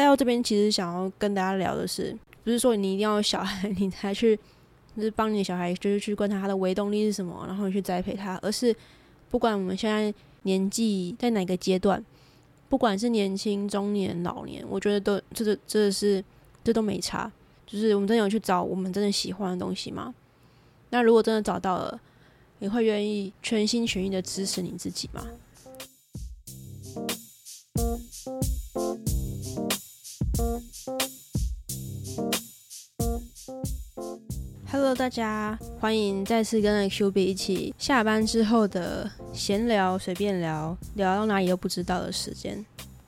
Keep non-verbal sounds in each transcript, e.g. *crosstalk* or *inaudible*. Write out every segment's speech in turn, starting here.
带到这边，其实想要跟大家聊的是，不是说你一定要小孩，*laughs* 你才去，就是帮你的小孩，就是去观察他的微动力是什么，然后你去栽培他，而是不管我们现在年纪在哪个阶段，不管是年轻、中年、老年，我觉得都这这这是这都没差，就是我们真的有去找我们真的喜欢的东西吗？那如果真的找到了，你会愿意全心全意的支持你自己吗？？Hello，大家欢迎再次跟 Q B 一起下班之后的闲聊，随便聊聊到哪里都不知道的时间。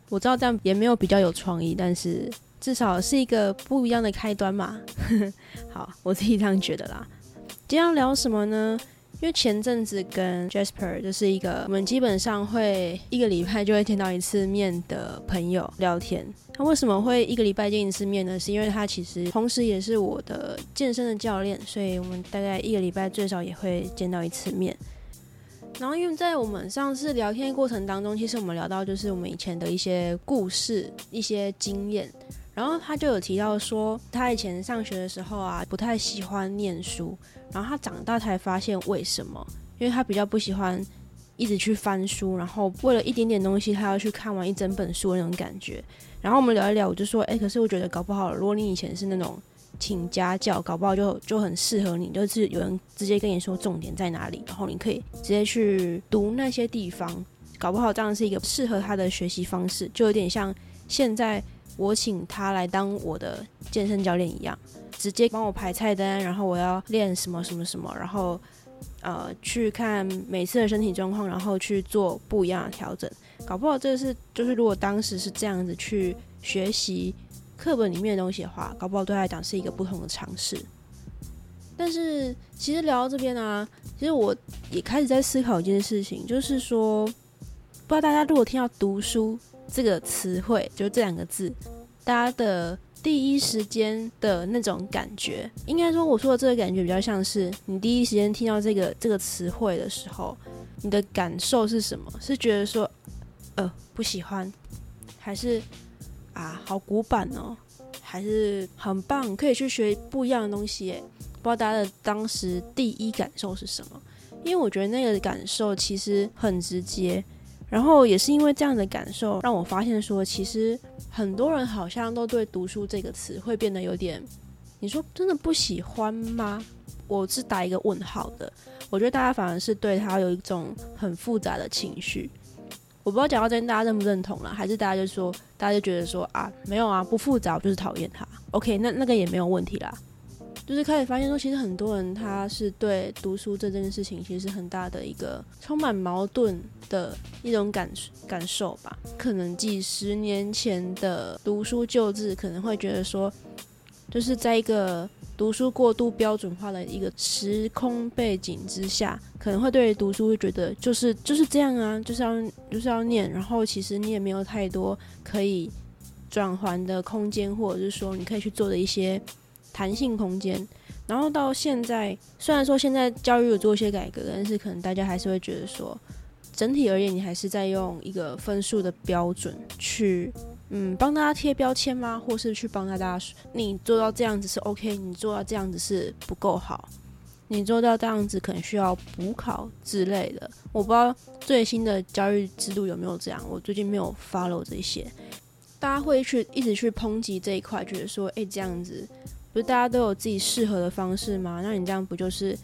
我知道这样也没有比较有创意，但是至少是一个不一样的开端嘛。*laughs* 好，我自己这样觉得啦。今天要聊什么呢？因为前阵子跟 Jasper 就是一个我们基本上会一个礼拜就会见到一次面的朋友聊天。他为什么会一个礼拜见一次面呢？是因为他其实同时也是我的健身的教练，所以我们大概一个礼拜最少也会见到一次面。然后因为在我们上次聊天过程当中，其实我们聊到就是我们以前的一些故事、一些经验。然后他就有提到说，他以前上学的时候啊，不太喜欢念书。然后他长大才发现为什么，因为他比较不喜欢一直去翻书，然后为了一点点东西，他要去看完一整本书的那种感觉。然后我们聊一聊，我就说，哎，可是我觉得搞不好，如果你以前是那种请家教，搞不好就就很适合你，就是有人直接跟你说重点在哪里，然后你可以直接去读那些地方，搞不好这样是一个适合他的学习方式，就有点像现在我请他来当我的健身教练一样。直接帮我排菜单，然后我要练什么什么什么，然后呃去看每次的身体状况，然后去做不一样的调整。搞不好这是就是如果当时是这样子去学习课本里面的东西的话，搞不好对他来讲是一个不同的尝试。但是其实聊到这边呢，其实我也开始在思考一件事情，就是说，不知道大家如果听到“读书”这个词汇，就这两个字，大家的。第一时间的那种感觉，应该说我说的这个感觉比较像是你第一时间听到这个这个词汇的时候，你的感受是什么？是觉得说，呃，不喜欢，还是啊，好古板哦，还是很棒，可以去学不一样的东西？不知道大家的当时第一感受是什么？因为我觉得那个感受其实很直接。然后也是因为这样的感受，让我发现说，其实很多人好像都对“读书”这个词会变得有点，你说真的不喜欢吗？我是打一个问号的。我觉得大家反而是对他有一种很复杂的情绪。我不知道讲到这边大家认不认同了，还是大家就说，大家就觉得说啊，没有啊，不复杂，就是讨厌他。OK，那那个也没有问题啦。就是开始发现说，其实很多人他是对读书这件事情，其实是很大的一个充满矛盾的一种感感受吧。可能几十年前的读书旧志，可能会觉得说，就是在一个读书过度标准化的一个时空背景之下，可能会对读书会觉得就是就是这样啊，就是要就是要念，然后其实你也没有太多可以转换的空间，或者是说你可以去做的一些。弹性空间，然后到现在，虽然说现在教育有做一些改革，但是可能大家还是会觉得说，整体而言，你还是在用一个分数的标准去，嗯，帮大家贴标签吗？或是去帮大家，你做到这样子是 OK，你做到这样子是不够好，你做到这样子可能需要补考之类的。我不知道最新的教育制度有没有这样，我最近没有 follow 这些，大家会去一直去抨击这一块，觉得说，哎，这样子。不是大家都有自己适合的方式吗？那你这样不就是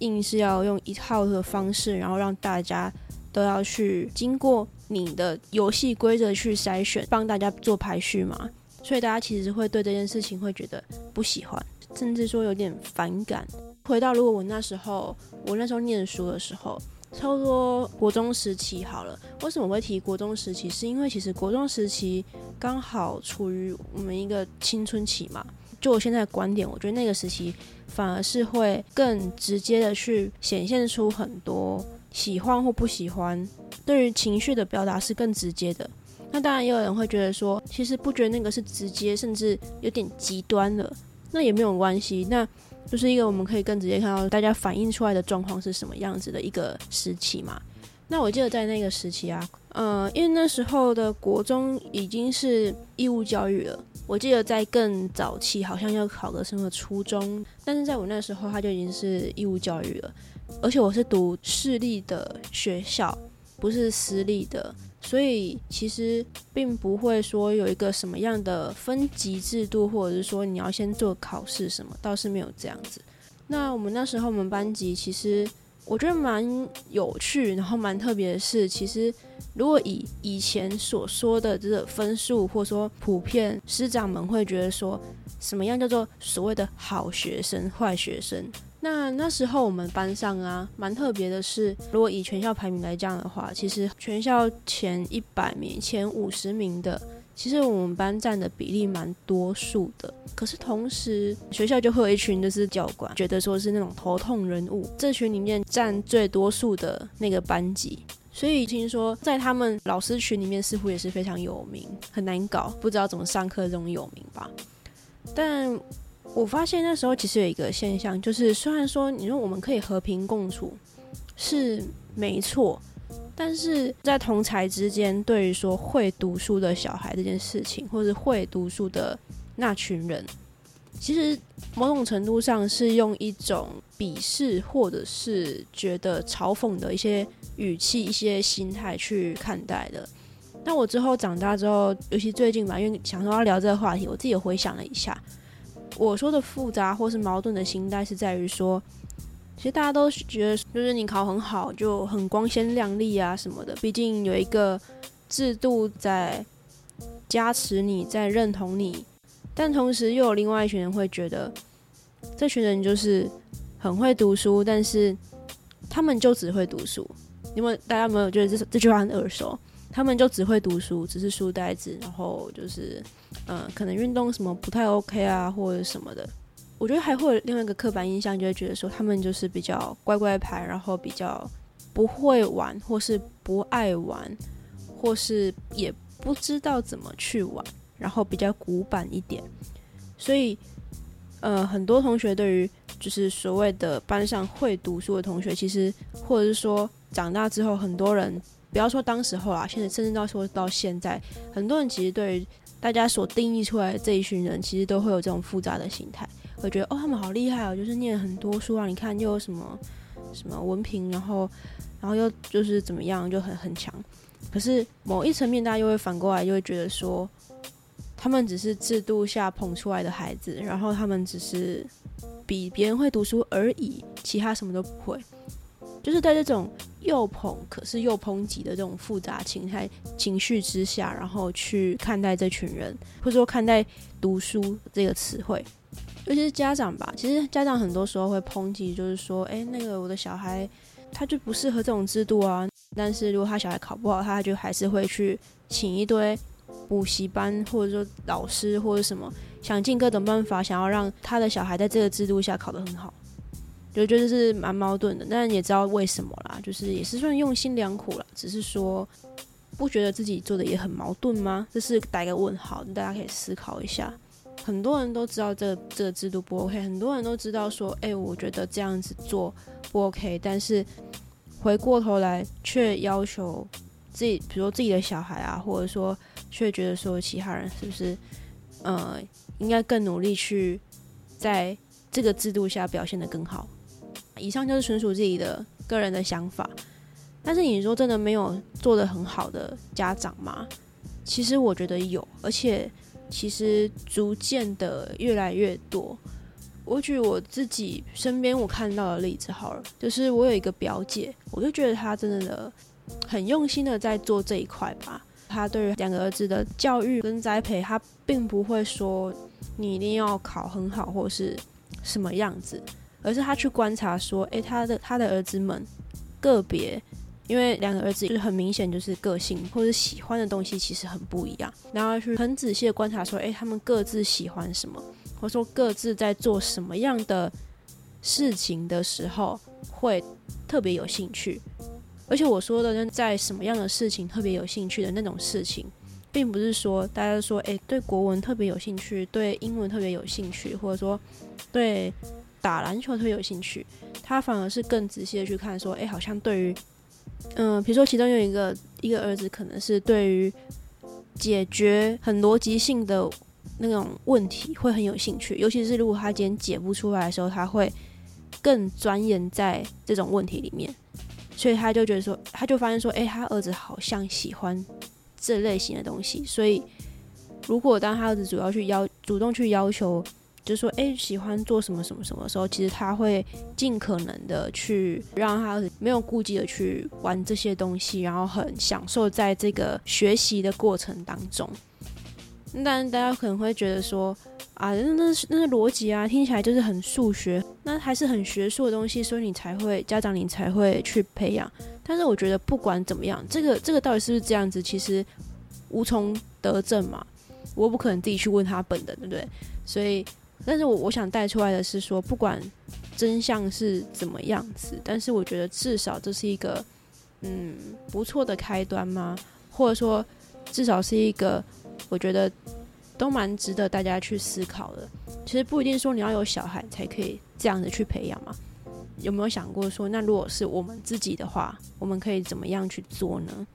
硬是要用一套的方式，然后让大家都要去经过你的游戏规则去筛选，帮大家做排序吗？所以大家其实会对这件事情会觉得不喜欢，甚至说有点反感。回到如果我那时候，我那时候念书的时候，差不多国中时期好了。为什么会提国中时期？是因为其实国中时期刚好处于我们一个青春期嘛。就我现在的观点，我觉得那个时期反而是会更直接的去显现出很多喜欢或不喜欢，对于情绪的表达是更直接的。那当然也有人会觉得说，其实不觉得那个是直接，甚至有点极端了，那也没有关系。那就是一个我们可以更直接看到大家反映出来的状况是什么样子的一个时期嘛。那我记得在那个时期啊，呃，因为那时候的国中已经是义务教育了。我记得在更早期，好像要考个什么初中，但是在我那时候，他就已经是义务教育了。而且我是读私立的学校，不是私立的，所以其实并不会说有一个什么样的分级制度，或者是说你要先做考试什么，倒是没有这样子。那我们那时候我们班级其实。我觉得蛮有趣，然后蛮特别的是，其实如果以以前所说的这个分数，或者说普遍师长们会觉得说，什么样叫做所谓的好学生、坏学生？那那时候我们班上啊，蛮特别的是，如果以全校排名来讲的话，其实全校前一百名、前五十名的。其实我们班占的比例蛮多数的，可是同时学校就会有一群就是教官，觉得说是那种头痛人物，这群里面占最多数的那个班级，所以听说在他们老师群里面似乎也是非常有名，很难搞，不知道怎么上课这种有名吧。但我发现那时候其实有一个现象，就是虽然说你说我们可以和平共处，是没错。但是在同才之间，对于说会读书的小孩这件事情，或者会读书的那群人，其实某种程度上是用一种鄙视或者是觉得嘲讽的一些语气、一些心态去看待的。那我之后长大之后，尤其最近吧，因为想说要聊这个话题，我自己也回想了一下，我说的复杂或是矛盾的心态是在于说。其实大家都觉得，就是你考很好就很光鲜亮丽啊什么的。毕竟有一个制度在加持你，在认同你。但同时又有另外一群人会觉得，这群人就是很会读书，但是他们就只会读书。因为大家有没有觉得这这句话很耳熟？他们就只会读书，只是书呆子，然后就是嗯，可能运动什么不太 OK 啊，或者什么的。我觉得还会有另外一个刻板印象，就会觉得说他们就是比较乖乖牌，然后比较不会玩，或是不爱玩，或是也不知道怎么去玩，然后比较古板一点。所以，呃，很多同学对于就是所谓的班上会读书的同学，其实或者是说长大之后，很多人不要说当时候啦，现在甚至到说到现在，很多人其实对于大家所定义出来的这一群人，其实都会有这种复杂的心态。会觉得哦，他们好厉害哦，就是念很多书啊。你看又有什么什么文凭，然后然后又就是怎么样，就很很强。可是某一层面，大家又会反过来，又会觉得说，他们只是制度下捧出来的孩子，然后他们只是比别人会读书而已，其他什么都不会。就是在这种又捧可是又抨击的这种复杂情态情绪之下，然后去看待这群人，或者说看待读书这个词汇。尤其是家长吧，其实家长很多时候会抨击，就是说，哎，那个我的小孩他就不适合这种制度啊。但是如果他小孩考不好，他就还是会去请一堆补习班，或者说老师或者什么，想尽各种办法，想要让他的小孩在这个制度下考得很好。就觉得是蛮矛盾的，但也知道为什么啦，就是也是算用心良苦了。只是说，不觉得自己做的也很矛盾吗？这是打个问号，大家可以思考一下。很多人都知道这这个制度不 OK，很多人都知道说，哎，我觉得这样子做不 OK，但是回过头来却要求自己，比如说自己的小孩啊，或者说却觉得说其他人是不是，呃，应该更努力去在这个制度下表现得更好。以上就是纯属自己的个人的想法，但是你说真的没有做得很好的家长吗？其实我觉得有，而且。其实逐渐的越来越多。我举我自己身边我看到的例子好了，就是我有一个表姐，我就觉得她真的很用心的在做这一块吧。他对于两个儿子的教育跟栽培，他并不会说你一定要考很好或是什么样子，而是他去观察说，诶，他的他的儿子们个别。因为两个儿子就是很明显就是个性或者喜欢的东西其实很不一样，然后去很仔细的观察说，哎，他们各自喜欢什么，或者说各自在做什么样的事情的时候会特别有兴趣。而且我说的在什么样的事情特别有兴趣的那种事情，并不是说大家说，哎，对国文特别有兴趣，对英文特别有兴趣，或者说对打篮球特别有兴趣，他反而是更仔细的去看说，哎，好像对于嗯，比如说其中有一个一个儿子，可能是对于解决很逻辑性的那种问题会很有兴趣，尤其是如果他今天解不出来的时候，他会更钻研在这种问题里面，所以他就觉得说，他就发现说，诶，他儿子好像喜欢这类型的东西，所以如果当他儿子主要去要主动去要求。就说，哎，喜欢做什么什么什么时候，其实他会尽可能的去让他没有顾忌的去玩这些东西，然后很享受在这个学习的过程当中。但大家可能会觉得说，啊，那那那是逻辑啊，听起来就是很数学，那还是很学术的东西，所以你才会家长你才会去培养。但是我觉得不管怎么样，这个这个到底是不是这样子，其实无从得证嘛，我不可能自己去问他本的，对不对？所以。但是我我想带出来的是说，不管真相是怎么样子，但是我觉得至少这是一个嗯不错的开端吗？或者说至少是一个我觉得都蛮值得大家去思考的。其实不一定说你要有小孩才可以这样子去培养嘛。有没有想过说，那如果是我们自己的话，我们可以怎么样去做呢？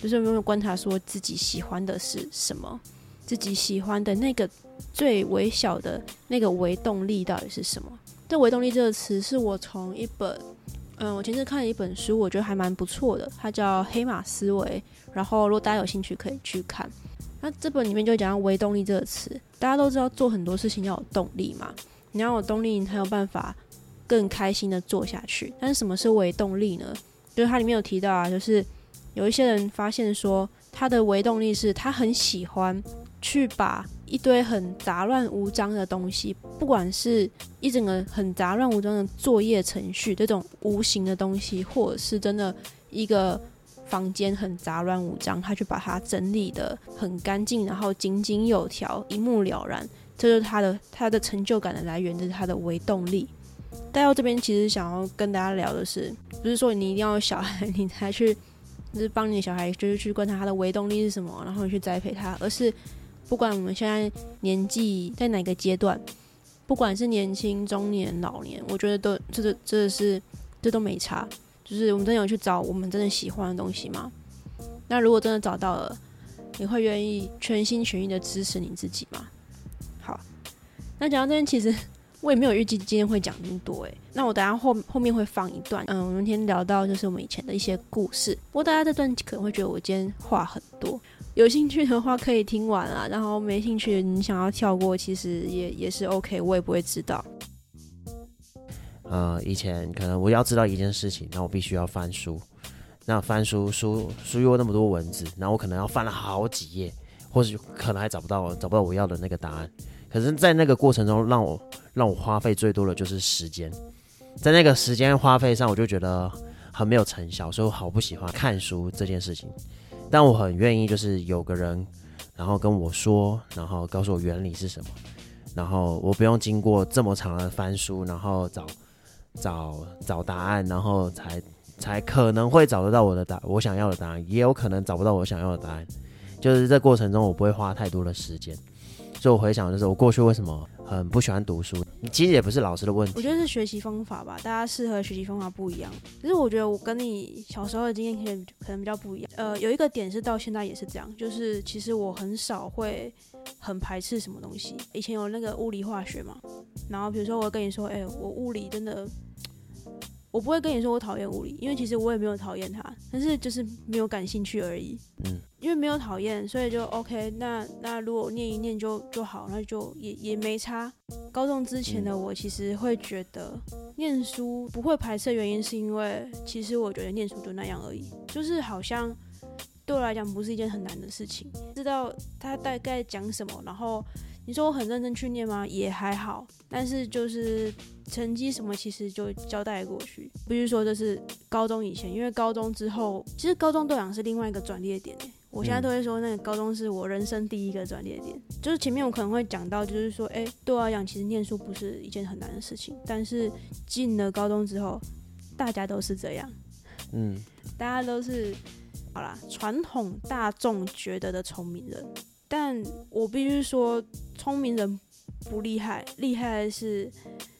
就是有没有观察说自己喜欢的是什么？自己喜欢的那个最微小的那个微动力到底是什么？这微动力这个词是我从一本，嗯，我前次看了一本书，我觉得还蛮不错的，它叫《黑马思维》。然后如果大家有兴趣可以去看。那这本里面就讲到微动力这个词，大家都知道做很多事情要有动力嘛，你要有动力，你才有办法更开心的做下去。但是什么是微动力呢？就是它里面有提到啊，就是有一些人发现说，他的微动力是他很喜欢。去把一堆很杂乱无章的东西，不管是一整个很杂乱无章的作业程序，这种无形的东西，或者是真的一个房间很杂乱无章，他去把它整理的很干净，然后井井有条，一目了然，这就是他的他的成就感的来源，这是他的微动力。带到这边，其实想要跟大家聊的是，不是说你一定要有小孩你才去，就是帮你的小孩，就是去观察他的微动力是什么，然后你去栽培他，而是。不管我们现在年纪在哪个阶段，不管是年轻、中年、老年，我觉得都这个这是这都没差。就是我们真的有去找我们真的喜欢的东西吗？那如果真的找到了，你会愿意全心全意的支持你自己吗？好，那讲到这边，其实我也没有预计今天会讲那么多诶。那我等下后后面会放一段，嗯，我们今天聊到就是我们以前的一些故事。不过大家这段可能会觉得我今天话很多。有兴趣的话可以听完啊，然后没兴趣你想要跳过，其实也也是 OK，我也不会知道。呃，以前可能我要知道一件事情，那我必须要翻书，那翻书书书有那么多文字，那我可能要翻了好几页，或许可能还找不到找不到我要的那个答案。可是，在那个过程中，让我让我花费最多的就是时间，在那个时间花费上，我就觉得很没有成效，所以我好不喜欢看书这件事情。但我很愿意，就是有个人，然后跟我说，然后告诉 *laughs* 我原理是什么，然后我不用经过这么长的翻书，然后找 *laughs* 找找答案，然后才才可能会找得到我的答我想要的答案，也有可能找不到我想要的答案，就是这过程中我不会花太多的时间。所以我回想，就是我过去为什么很不喜欢读书，其实也不是老师的问题。我觉得是学习方法吧，大家适合学习方法不一样。可是我觉得我跟你小时候的经验可能可能比较不一样。呃，有一个点是到现在也是这样，就是其实我很少会很排斥什么东西。以前有那个物理化学嘛，然后比如说我跟你说，哎，我物理真的。我不会跟你说我讨厌物理，因为其实我也没有讨厌它，但是就是没有感兴趣而已。嗯，因为没有讨厌，所以就 OK。那那如果念一念就就好，那就也也没差。高中之前的我其实会觉得念书不会排斥，原因是因为其实我觉得念书就那样而已，就是好像对我来讲不是一件很难的事情，知道他大概讲什么，然后。你说我很认真去念吗？也还好，但是就是成绩什么其实就交代过去。不是说这是高中以前，因为高中之后，其实高中对讲是另外一个转捩点。我现在都会说那个高中是我人生第一个转捩点。就是前面我可能会讲到，就是说，哎，对我来讲，其实念书不是一件很难的事情。但是进了高中之后，大家都是这样，嗯，大家都是好啦，传统大众觉得的聪明人。但我必须说，聪明人不厉害，厉害的是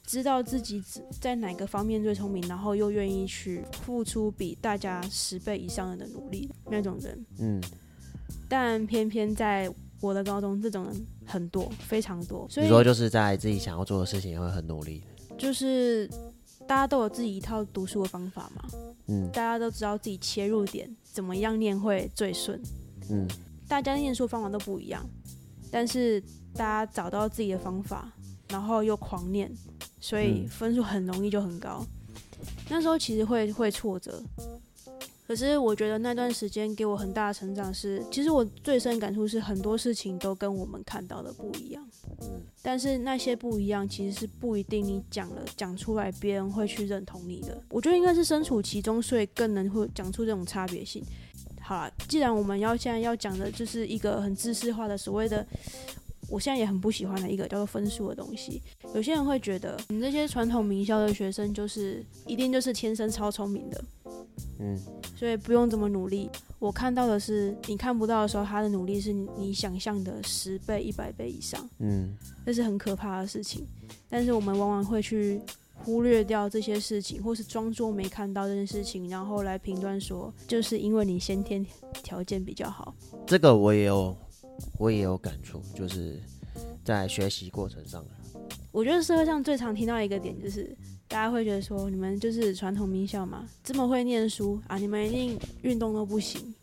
知道自己在哪个方面最聪明，然后又愿意去付出比大家十倍以上的努力那种人。嗯，但偏偏在我的高中，这种人很多，非常多。所以你说就是在自己想要做的事情也会很努力。就是大家都有自己一套读书的方法嘛，嗯大家都知道自己切入点怎么样念会最顺。嗯大家念书方法都不一样，但是大家找到自己的方法，然后又狂念，所以嗯分数很容易就很高。那时候其实会会挫折，可是我觉得那段时间给我很大的成长是，其实我最深感触是很多事情都跟我们看到的不一样，嗯但是那些不一样其实是不一定你讲了讲出来别人会去认同你的。我觉得应该是身处其中，所以更能会讲出这种差别性。好了，既然我们要现在要讲的就是一个很知识化的所谓的，我现在也很不喜欢的一个叫做分数的东西。有些人会觉得，你这些传统名校的学生就是一定就是天生超聪明的，嗯所以不用这么努力。我看到的是，你看不到的时候，他的努力是你想象的十倍、一百倍以上，嗯这是很可怕的事情。但是我们往往会去忽略掉这些事情，或是装作没看到这件事情，然后来评断说，就是因为你先天条件比较好。这个我也有我也有感触，就是在学习过程上。我觉得社会上最常听到一个点就是，大家会觉得说，你们就是传统名校嘛，这么会念书啊，你们一定运动都不行。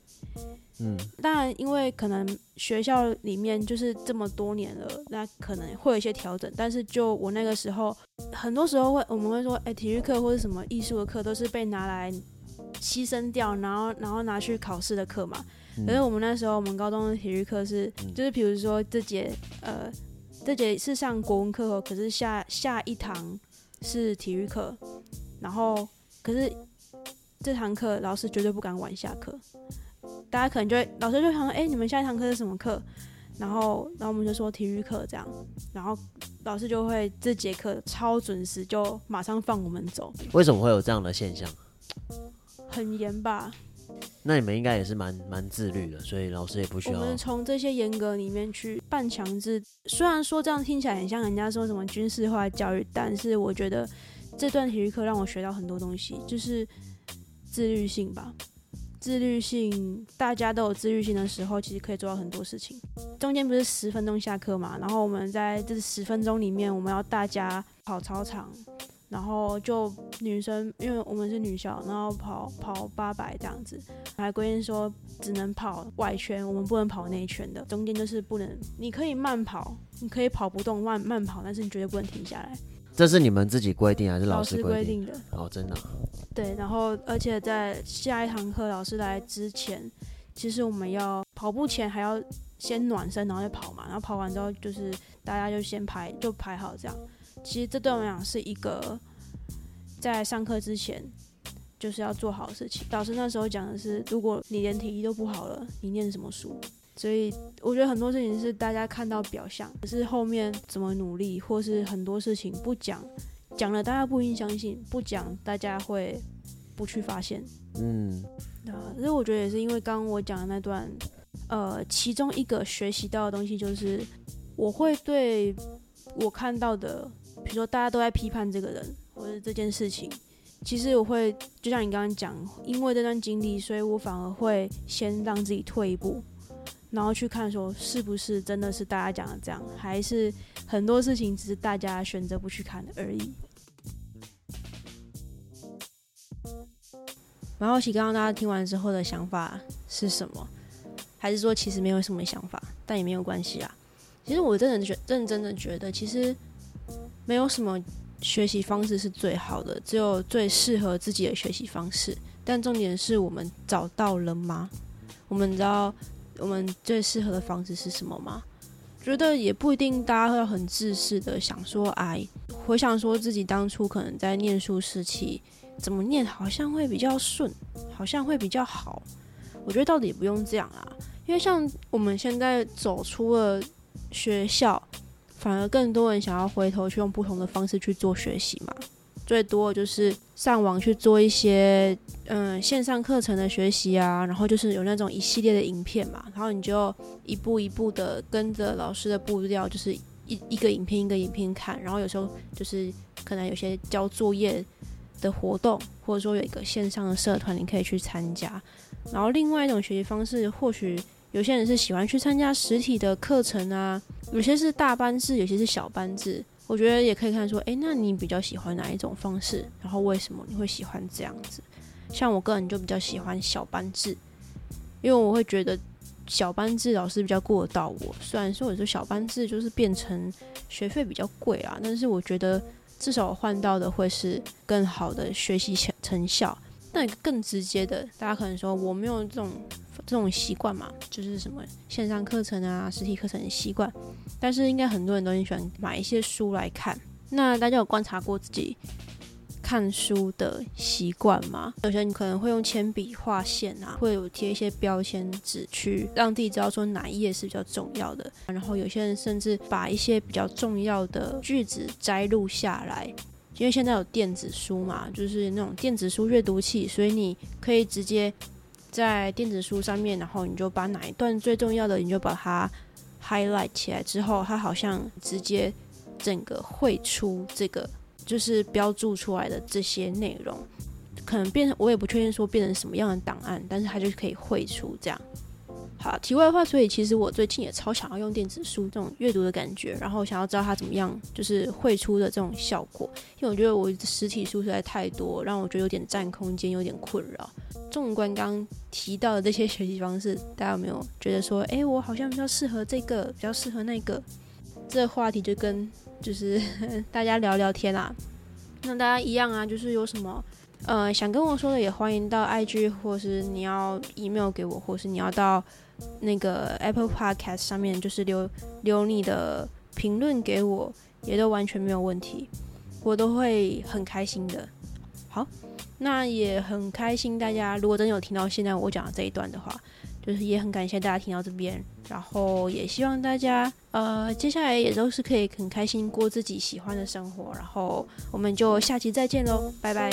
嗯当然，因为可能学校里面就是这么多年了，那可能会有一些调整。但是就我那个时候，很多时候会我们会说，哎、体育课或者什么艺术的课都是被拿来牺牲掉，然后然后拿去考试的课嘛。嗯可是我们那时候，我们高中的体育课是，嗯就是比如说这节呃这节是上国文课后，可是下下一堂是体育课，然后可是这堂课老师绝对不敢晚下课，大家可能就会老师就想说，哎、你们下一堂课是什么课？然后然后我们就说体育课这样，然后老师就会这节课超准时，就马上放我们走，为什么会有这样的现象？很严吧？那你们应该也是蛮蛮自律的，所以老师也不需要。我们从这些严格里面去半强制，虽然说这样听起来很像人家说什么军事化教育，但是我觉得这段体育课让我学到很多东西，就是自律性吧。自律性，大家都有自律性的时候，其实可以做到很多事情。中间不是十分钟下课嘛，然后我们在这十分钟里面，我们要大家跑操场，然后就女生，因为我们是女校，然后跑跑八百这样子，还规定说只能跑外圈，我们不能跑内圈的。中间就是不能，你可以慢跑，你可以跑不动慢慢跑，但是你绝对不能停下来。这是你们自己规定还是老师规？定的，哦，真的啊、对。然后而且在下一堂课老师来之前，其实我们要跑步前还要先暖身，然后再跑嘛。然后跑完之后就是大家就先排就排好这样。其实这对我们来讲是一个在上课之前就是要做好的事情。老师那时候讲的是，如果你连体育都不好了，你念什么书？所以我觉得很多事情是大家看到表象，可是后面怎么努力，或是很多事情不讲，讲了大家不一定相信，不讲大家会不去发现。嗯啊，所以我觉得也是因为刚刚我讲的那段，呃，其中一个学习到的东西就是，我会对我看到的，比如说大家都在批判这个人或者这件事情，其实我会就像你刚刚讲，因为这段经历，所以我反而会先让自己退一步，然后去看说是不是真的是大家讲的这样，还是很多事情只是大家选择不去看而已。蛮好奇，刚刚大家听完之后的想法是什么？还是说其实没有什么想法，但也没有关系啊？其实我真的觉认真的觉得，其实没有什么学习方式是最好的，只有最适合自己的学习方式。但重点是我们找到了吗？我们知道我们最适合的方式是什么吗？觉得也不一定，大家会很自私的想说，哎，回想说自己当初可能在念书时期。怎么念好像会比较顺，好像会比较好。我觉得到底也不用这样啊，因为像我们现在走出了学校，反而更多人想要回头去用不同的方式去做学习嘛。最多就是上网去做一些嗯线上课程的学习啊，然后就是有那种一系列的影片嘛，然后你就一步一步的跟着老师的步调，就是一一个影片一个影片看，然后有时候就是可能有些交作业的活动，或者说有一个线上的社团，你可以去参加。然后另外一种学习方式，或许有些人是喜欢去参加实体的课程啊，有些是大班制，有些是小班制。我觉得也可以看说，诶，那你比较喜欢哪一种方式？然后为什么你会喜欢这样子？像我个人就比较喜欢小班制，因为我会觉得小班制老师比较过得到我。虽然说我说小班制就是变成学费比较贵啊，但是我觉得至少换到的会是更好的学习成成效。那更直接的，大家可能说我没有这种这种习惯嘛，就是什么线上课程啊、实体课程的习惯。但是应该很多人都很喜欢买一些书来看。那大家有观察过自己看书的习惯吗？有些人可能会用铅笔画线啊，会有贴一些标签纸去让自己知道说哪一页是比较重要的。然后有些人甚至把一些比较重要的句子摘录下来。因为现在有电子书嘛，就是那种电子书阅读器，所以你可以直接在电子书上面，然后你就把哪一段最重要的，你就把它 highlight 起来之后，它好像直接整个绘出这个，就是标注出来的这些内容，可能变成我也不确定说变成什么样的档案，但是它就可以绘出这样。好，题外话，所以其实我最近也超想要用电子书这种阅读的感觉，然后想要知道它怎么样，就是绘出的这种效果。因为我觉得我实体书实在太多，让我觉得有点占空间，有点困扰。纵观刚刚提到的这些学习方式，大家有没有觉得说，哎，我好像比较适合这个，比较适合那个？这话题就跟就是 *laughs* 大家聊聊天啦。那大家一样啊，就是有什么呃想跟我说的，也欢迎到 IG，或是你要 email 给我，或是你要到。那个 Apple Podcast 上面就是留留你的评论给我，也都完全没有问题，我都会很开心的。好，那也很开心，大家如果真的有听到现在我讲的这一段的话，就是也很感谢大家听到这边，然后也希望大家呃接下来也都是可以很开心过自己喜欢的生活，然后我们就下期再见喽，拜拜。